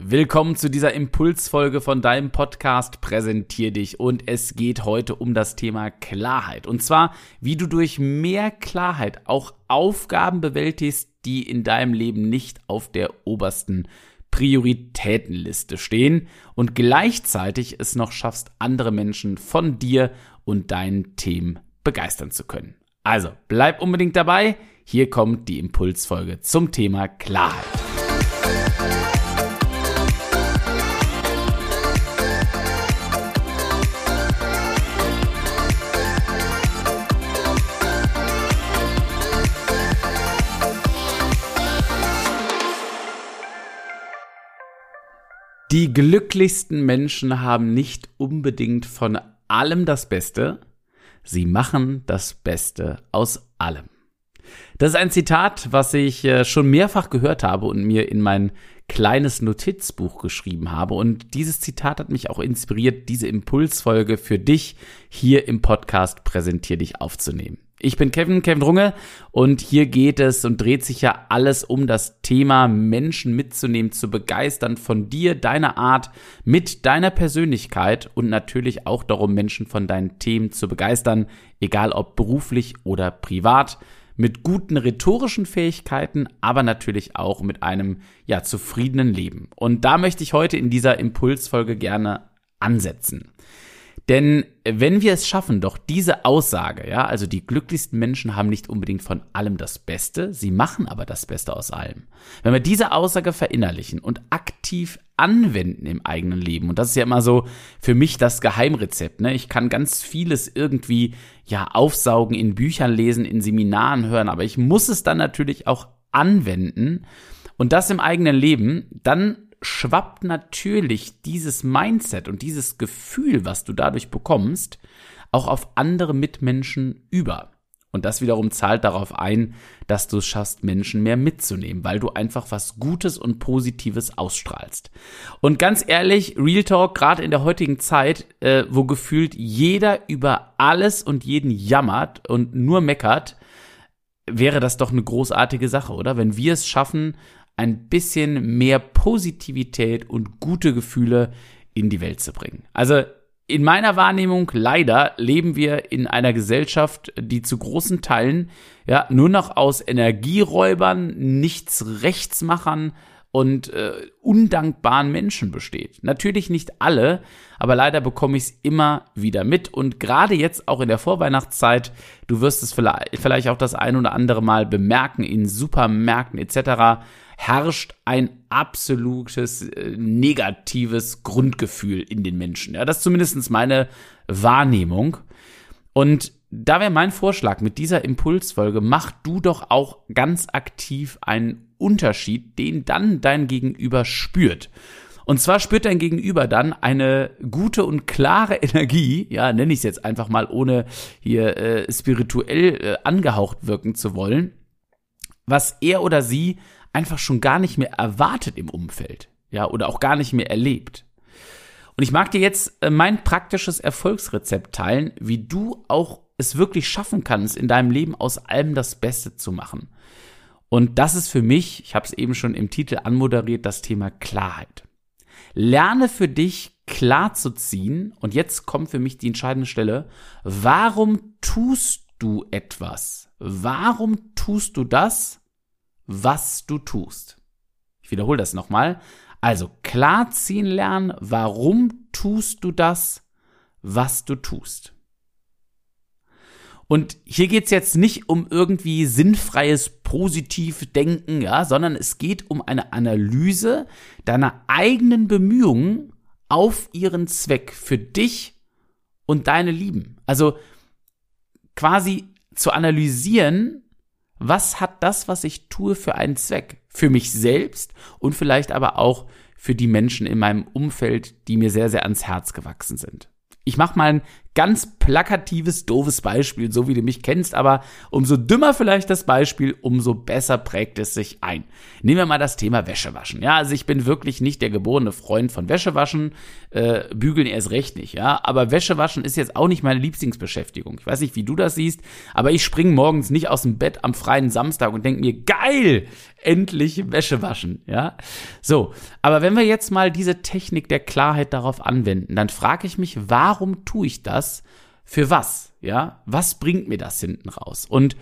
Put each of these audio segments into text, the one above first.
Willkommen zu dieser Impulsfolge von deinem Podcast Präsentier dich und es geht heute um das Thema Klarheit und zwar, wie du durch mehr Klarheit auch Aufgaben bewältigst, die in deinem Leben nicht auf der obersten Prioritätenliste stehen und gleichzeitig es noch schaffst, andere Menschen von dir und deinen Themen begeistern zu können. Also, bleib unbedingt dabei. Hier kommt die Impulsfolge zum Thema Klarheit. Die glücklichsten Menschen haben nicht unbedingt von allem das Beste, sie machen das Beste aus allem. Das ist ein Zitat, was ich äh, schon mehrfach gehört habe und mir in mein kleines Notizbuch geschrieben habe. Und dieses Zitat hat mich auch inspiriert, diese Impulsfolge für dich hier im Podcast Präsentier dich aufzunehmen. Ich bin Kevin, Kevin Runge und hier geht es und dreht sich ja alles um das Thema Menschen mitzunehmen, zu begeistern von dir, deiner Art, mit deiner Persönlichkeit und natürlich auch darum, Menschen von deinen Themen zu begeistern, egal ob beruflich oder privat, mit guten rhetorischen Fähigkeiten, aber natürlich auch mit einem ja zufriedenen Leben. Und da möchte ich heute in dieser Impulsfolge gerne ansetzen. Denn wenn wir es schaffen, doch diese Aussage, ja, also die glücklichsten Menschen haben nicht unbedingt von allem das Beste, sie machen aber das Beste aus allem. Wenn wir diese Aussage verinnerlichen und aktiv anwenden im eigenen Leben, und das ist ja immer so für mich das Geheimrezept, ne? Ich kann ganz vieles irgendwie, ja, aufsaugen, in Büchern lesen, in Seminaren hören, aber ich muss es dann natürlich auch anwenden und das im eigenen Leben, dann schwappt natürlich dieses Mindset und dieses Gefühl, was du dadurch bekommst, auch auf andere Mitmenschen über. Und das wiederum zahlt darauf ein, dass du es schaffst, Menschen mehr mitzunehmen, weil du einfach was Gutes und Positives ausstrahlst. Und ganz ehrlich, Real Talk, gerade in der heutigen Zeit, äh, wo gefühlt jeder über alles und jeden jammert und nur meckert, wäre das doch eine großartige Sache, oder? Wenn wir es schaffen, ein bisschen mehr Positivität und gute Gefühle in die Welt zu bringen. Also in meiner Wahrnehmung leider leben wir in einer Gesellschaft, die zu großen Teilen ja nur noch aus Energieräubern, nichts Rechtsmachern und äh, undankbaren Menschen besteht. Natürlich nicht alle, aber leider bekomme ich es immer wieder mit und gerade jetzt auch in der Vorweihnachtszeit, du wirst es vielleicht, vielleicht auch das ein oder andere Mal bemerken in Supermärkten etc herrscht ein absolutes äh, negatives Grundgefühl in den Menschen. Ja, das ist zumindest meine Wahrnehmung. Und da wäre mein Vorschlag mit dieser Impulsfolge, mach du doch auch ganz aktiv einen Unterschied, den dann dein Gegenüber spürt. Und zwar spürt dein Gegenüber dann eine gute und klare Energie, ja, nenne ich es jetzt einfach mal, ohne hier äh, spirituell äh, angehaucht wirken zu wollen, was er oder sie einfach schon gar nicht mehr erwartet im Umfeld, ja, oder auch gar nicht mehr erlebt. Und ich mag dir jetzt äh, mein praktisches Erfolgsrezept teilen, wie du auch es wirklich schaffen kannst, in deinem Leben aus allem das Beste zu machen. Und das ist für mich, ich habe es eben schon im Titel anmoderiert, das Thema Klarheit. Lerne für dich klar zu ziehen, und jetzt kommt für mich die entscheidende Stelle, warum tust du etwas? Warum tust du das, was du tust. Ich wiederhole das nochmal. Also klar ziehen lernen, warum tust du das, was du tust. Und hier geht's jetzt nicht um irgendwie sinnfreies Positivdenken, ja, sondern es geht um eine Analyse deiner eigenen Bemühungen auf ihren Zweck für dich und deine Lieben. Also quasi zu analysieren, was hat das, was ich tue, für einen Zweck? Für mich selbst und vielleicht aber auch für die Menschen in meinem Umfeld, die mir sehr, sehr ans Herz gewachsen sind. Ich mache mal ein ganz plakatives, doofes Beispiel, so wie du mich kennst, aber umso dümmer vielleicht das Beispiel, umso besser prägt es sich ein. Nehmen wir mal das Thema Wäschewaschen. Ja, also ich bin wirklich nicht der geborene Freund von Wäschewaschen, äh, bügeln erst recht nicht, ja, aber Wäschewaschen ist jetzt auch nicht meine Lieblingsbeschäftigung. Ich weiß nicht, wie du das siehst, aber ich springe morgens nicht aus dem Bett am freien Samstag und denke mir, geil, endlich Wäsche waschen, ja. So, aber wenn wir jetzt mal diese Technik der Klarheit darauf anwenden, dann frage ich mich, warum tue ich das? Für was? Ja, was bringt mir das hinten raus? Und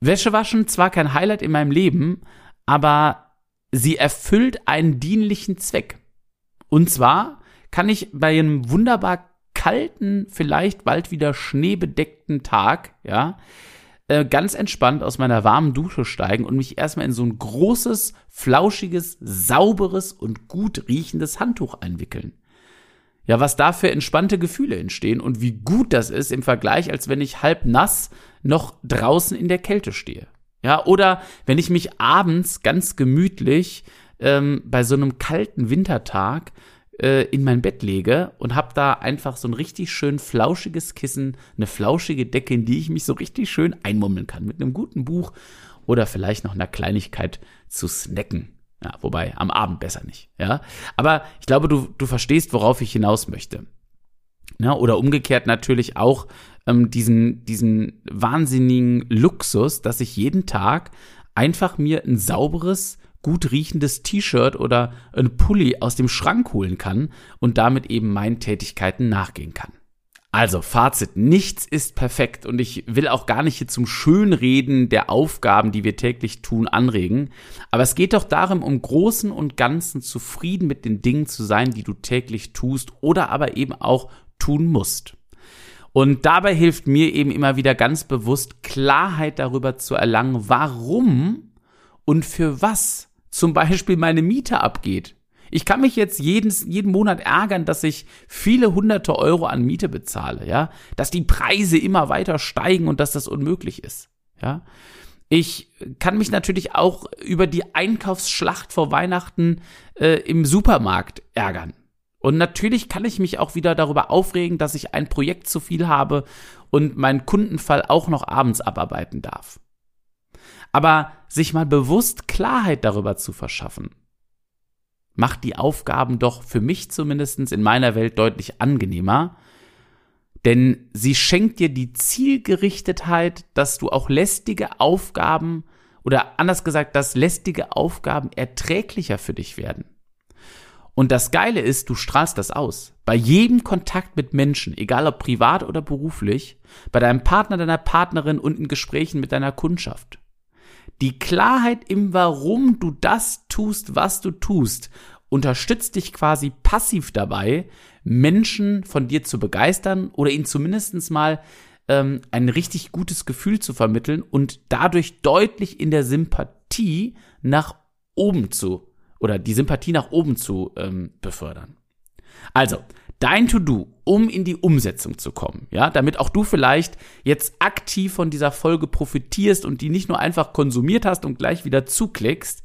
Wäsche waschen zwar kein Highlight in meinem Leben, aber sie erfüllt einen dienlichen Zweck. Und zwar kann ich bei einem wunderbar kalten, vielleicht bald wieder schneebedeckten Tag, ja, äh, ganz entspannt aus meiner warmen Dusche steigen und mich erstmal in so ein großes, flauschiges, sauberes und gut riechendes Handtuch einwickeln. Ja, was da für entspannte Gefühle entstehen und wie gut das ist im Vergleich, als wenn ich halb nass noch draußen in der Kälte stehe. Ja, oder wenn ich mich abends ganz gemütlich ähm, bei so einem kalten Wintertag äh, in mein Bett lege und habe da einfach so ein richtig schön flauschiges Kissen, eine flauschige Decke, in die ich mich so richtig schön einmummeln kann mit einem guten Buch oder vielleicht noch einer Kleinigkeit zu snacken. Ja, wobei am Abend besser nicht. Ja, aber ich glaube, du du verstehst, worauf ich hinaus möchte. Ja, oder umgekehrt natürlich auch ähm, diesen diesen wahnsinnigen Luxus, dass ich jeden Tag einfach mir ein sauberes gut riechendes T-Shirt oder ein Pulli aus dem Schrank holen kann und damit eben meinen Tätigkeiten nachgehen kann. Also Fazit, nichts ist perfekt und ich will auch gar nicht hier zum Schönreden der Aufgaben, die wir täglich tun, anregen, aber es geht doch darum, um Großen und Ganzen zufrieden mit den Dingen zu sein, die du täglich tust oder aber eben auch tun musst. Und dabei hilft mir eben immer wieder ganz bewusst Klarheit darüber zu erlangen, warum und für was zum Beispiel meine Miete abgeht. Ich kann mich jetzt jeden, jeden Monat ärgern, dass ich viele hunderte Euro an Miete bezahle, ja, dass die Preise immer weiter steigen und dass das unmöglich ist, ja. Ich kann mich natürlich auch über die Einkaufsschlacht vor Weihnachten äh, im Supermarkt ärgern. Und natürlich kann ich mich auch wieder darüber aufregen, dass ich ein Projekt zu viel habe und meinen Kundenfall auch noch abends abarbeiten darf. Aber sich mal bewusst Klarheit darüber zu verschaffen, macht die Aufgaben doch für mich zumindest in meiner Welt deutlich angenehmer, denn sie schenkt dir die Zielgerichtetheit, dass du auch lästige Aufgaben oder anders gesagt, dass lästige Aufgaben erträglicher für dich werden. Und das Geile ist, du strahlst das aus. Bei jedem Kontakt mit Menschen, egal ob privat oder beruflich, bei deinem Partner, deiner Partnerin und in Gesprächen mit deiner Kundschaft. Die Klarheit im Warum du das tust, was du tust, unterstützt dich quasi passiv dabei, Menschen von dir zu begeistern oder ihnen zumindest mal ähm, ein richtig gutes Gefühl zu vermitteln und dadurch deutlich in der Sympathie nach oben zu oder die Sympathie nach oben zu ähm, befördern. Also, dein To-Do, um in die Umsetzung zu kommen, ja, damit auch du vielleicht jetzt aktiv von dieser Folge profitierst und die nicht nur einfach konsumiert hast und gleich wieder zuklickst.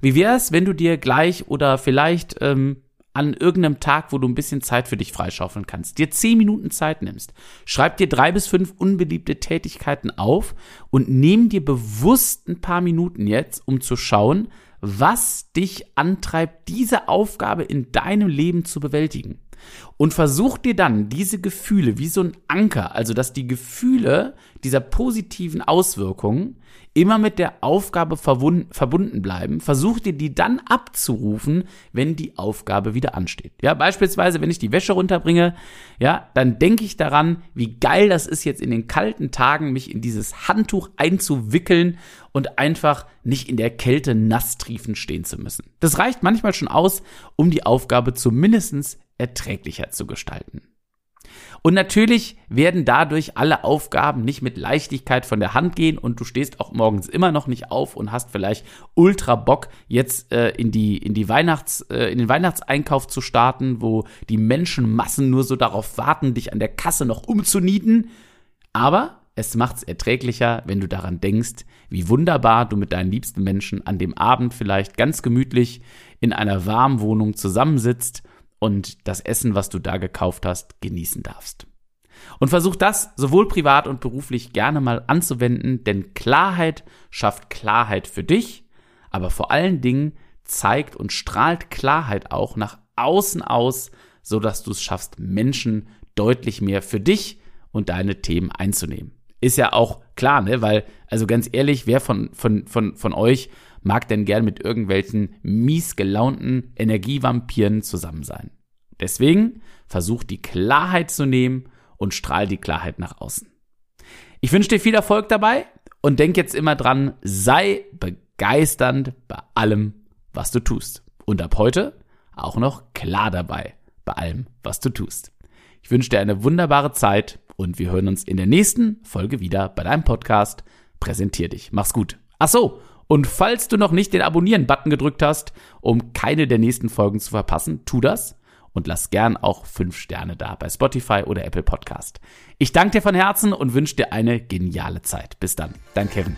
Wie wäre es, wenn du dir gleich oder vielleicht ähm, an irgendeinem Tag, wo du ein bisschen Zeit für dich freischaufeln kannst, dir zehn Minuten Zeit nimmst, schreib dir drei bis fünf unbeliebte Tätigkeiten auf und nimm dir bewusst ein paar Minuten jetzt, um zu schauen, was dich antreibt, diese Aufgabe in deinem Leben zu bewältigen. Und versuch dir dann diese Gefühle wie so ein Anker, also dass die Gefühle dieser positiven Auswirkungen immer mit der Aufgabe verbunden bleiben, versuch dir die dann abzurufen, wenn die Aufgabe wieder ansteht. Ja, beispielsweise, wenn ich die Wäsche runterbringe, ja, dann denke ich daran, wie geil das ist jetzt in den kalten Tagen, mich in dieses Handtuch einzuwickeln und einfach nicht in der Kälte nass triefend stehen zu müssen. Das reicht manchmal schon aus, um die Aufgabe zumindest erträglicher zu gestalten. Und natürlich werden dadurch alle Aufgaben nicht mit Leichtigkeit von der Hand gehen und du stehst auch morgens immer noch nicht auf und hast vielleicht ultra Bock, jetzt äh, in die, in die Weihnachts, äh, in den Weihnachtseinkauf zu starten, wo die Menschenmassen nur so darauf warten, dich an der Kasse noch umzunieten. Aber es macht's erträglicher, wenn du daran denkst, wie wunderbar du mit deinen liebsten Menschen an dem Abend vielleicht ganz gemütlich in einer warmen Wohnung zusammensitzt und das Essen, was du da gekauft hast, genießen darfst. Und versuch das sowohl privat und beruflich gerne mal anzuwenden, denn Klarheit schafft Klarheit für dich, aber vor allen Dingen zeigt und strahlt Klarheit auch nach außen aus, so dass du es schaffst, Menschen deutlich mehr für dich und deine Themen einzunehmen. Ist ja auch klar, ne? Weil, also ganz ehrlich, wer von, von, von, von euch mag denn gern mit irgendwelchen mies gelaunten Energievampiren zusammen sein? Deswegen versuch die Klarheit zu nehmen und strahl die Klarheit nach außen. Ich wünsche dir viel Erfolg dabei und denk jetzt immer dran, sei begeisternd bei allem, was du tust. Und ab heute auch noch klar dabei bei allem, was du tust. Ich wünsche dir eine wunderbare Zeit und wir hören uns in der nächsten Folge wieder bei deinem Podcast. Präsentier dich. Mach's gut. Ach so. Und falls du noch nicht den Abonnieren-Button gedrückt hast, um keine der nächsten Folgen zu verpassen, tu das und lass gern auch fünf Sterne da bei Spotify oder Apple Podcast. Ich danke dir von Herzen und wünsche dir eine geniale Zeit. Bis dann, dein Kevin.